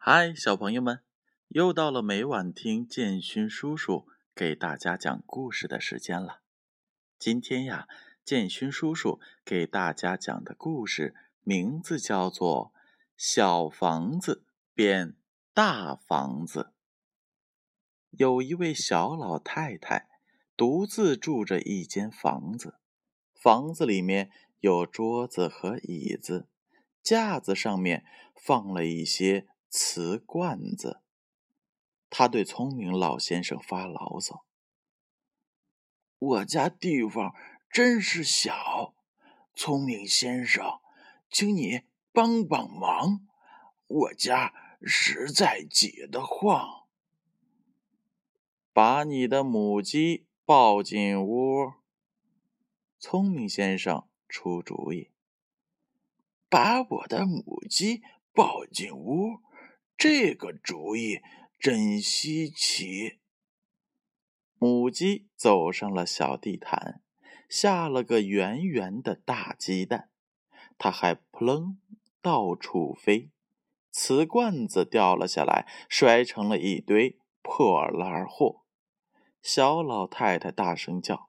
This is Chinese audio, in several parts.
嗨，小朋友们，又到了每晚听建勋叔叔给大家讲故事的时间了。今天呀，建勋叔叔给大家讲的故事名字叫做《小房子变大房子》。有一位小老太太独自住着一间房子，房子里面有桌子和椅子，架子上面放了一些。瓷罐子，他对聪明老先生发牢骚：“我家地方真是小，聪明先生，请你帮帮忙，我家实在挤得慌。”把你的母鸡抱进屋。聪明先生出主意：“把我的母鸡抱进屋。”这个主意真稀奇。母鸡走上了小地毯，下了个圆圆的大鸡蛋，它还扑棱到处飞，瓷罐子掉了下来，摔成了一堆破烂货。小老太太大声叫。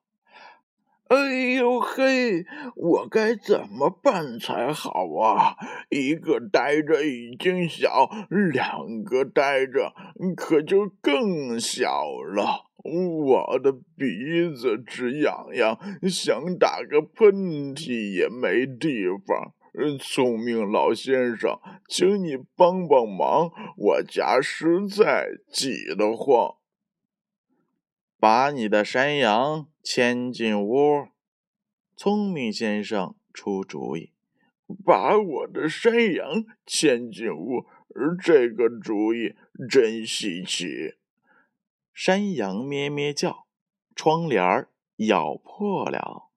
哎呦嘿，我该怎么办才好啊？一个呆着已经小，两个呆着可就更小了。我的鼻子直痒痒，想打个喷嚏也没地方。聪明老先生，请你帮帮忙，我家实在挤得慌。把你的山羊牵进屋。聪明先生出主意，把我的山羊牵进屋。这个主意真稀奇。山羊咩咩叫，窗帘咬破了，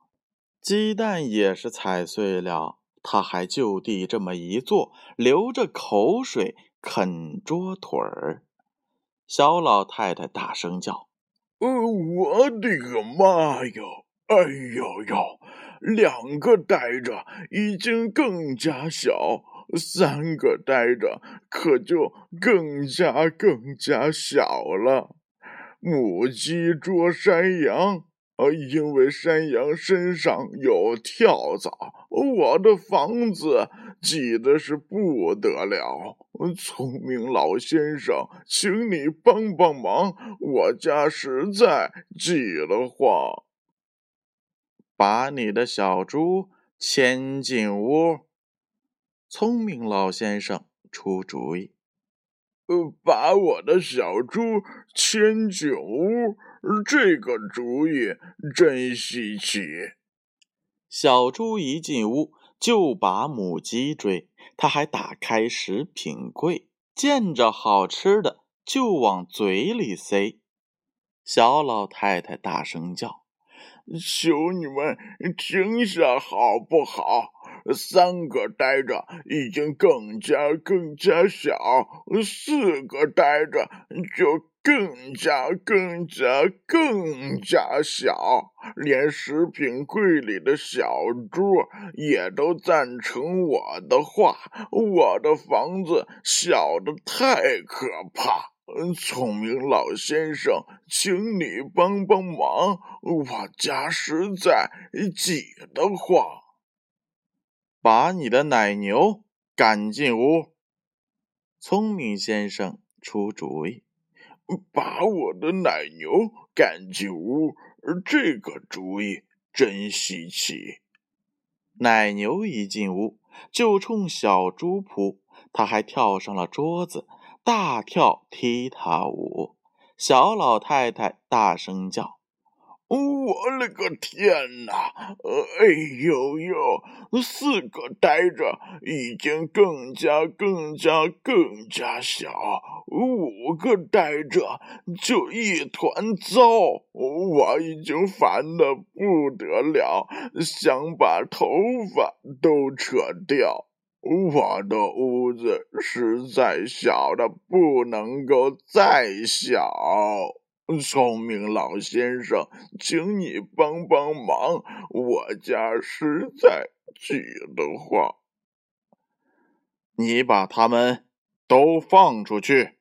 鸡蛋也是踩碎了。他还就地这么一坐，流着口水啃桌腿儿。小老太太大声叫。呃，我的个妈哟！哎呦呦，两个呆着已经更加小，三个呆着可就更加更加小了。母鸡捉山羊。呃因为山羊身上有跳蚤，我的房子挤得是不得了。聪明老先生，请你帮帮忙，我家实在挤得慌。把你的小猪牵进屋。聪明老先生出主意。呃，把我的小猪牵进屋。这个主意真稀奇。小猪一进屋就把母鸡追，他还打开食品柜，见着好吃的就往嘴里塞。小老太太大声叫：“求你们停下好不好？三个呆着已经更加更加小，四个呆着就……”更加更加更加小，连食品柜里的小猪也都赞成我的话。我的房子小的太可怕，聪明老先生，请你帮帮忙，我家实在挤得慌。把你的奶牛赶进屋。聪明先生出主意。把我的奶牛赶进屋，这个主意真稀奇。奶牛一进屋就冲小猪扑，它还跳上了桌子，大跳踢踏舞。小老太太大声叫。我勒个天哪！哎呦呦，四个呆着已经更加更加更加小，五个呆着就一团糟。我已经烦得不得了，想把头发都扯掉。我的屋子实在小的不能够再小。聪明老先生，请你帮帮忙，我家实在挤得慌。你把它们都放出去。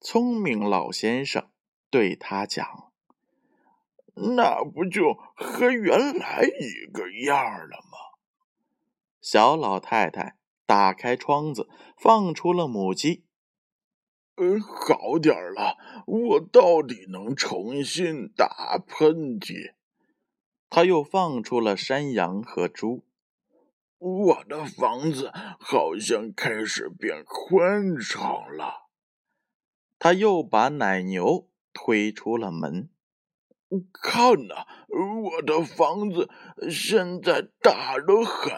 聪明老先生对他讲：“那不就和原来一个样了吗？”小老太太打开窗子，放出了母鸡。嗯，好点了，我到底能重新打喷嚏。他又放出了山羊和猪。我的房子好像开始变宽敞了。他又把奶牛推出了门。看呐，我的房子现在大得很。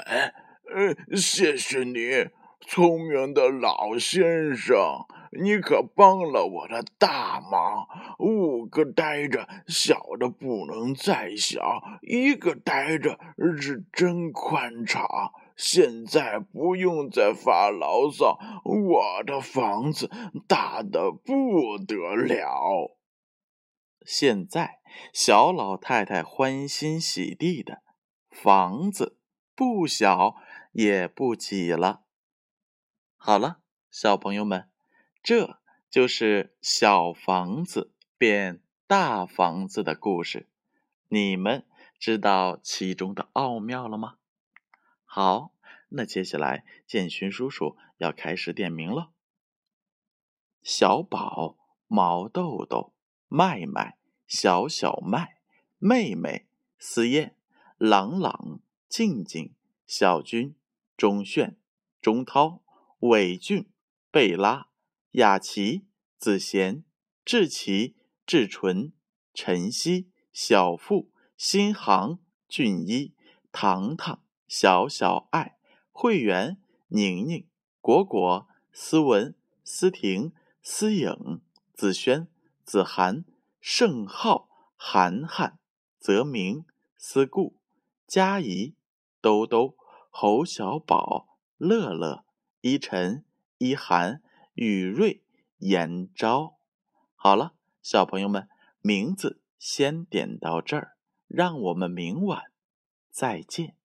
嗯，谢谢你，聪明的老先生，你可帮了我的大忙。五个呆着小的不能再小，一个呆着是真宽敞。现在不用再发牢骚，我的房子大的不得了。现在小老太太欢欣喜地的，房子不小。也不挤了。好了，小朋友们，这就是小房子变大房子的故事。你们知道其中的奥妙了吗？好，那接下来建勋叔叔要开始点名了。小宝、毛豆豆、麦麦、小小麦、妹妹、思燕、朗朗、静静、小军。钟炫、钟涛、伟俊、贝拉、雅琪、子贤、志奇、志纯、晨曦、小付、新航、俊一、糖糖、小小爱、慧媛、宁宁、果果、思文、思婷、思颖、子轩、子涵、盛浩、涵涵、泽明、思顾、佳怡、兜兜。侯小宝、乐乐、依晨、依涵、雨瑞、严昭，好了，小朋友们，名字先点到这儿，让我们明晚再见。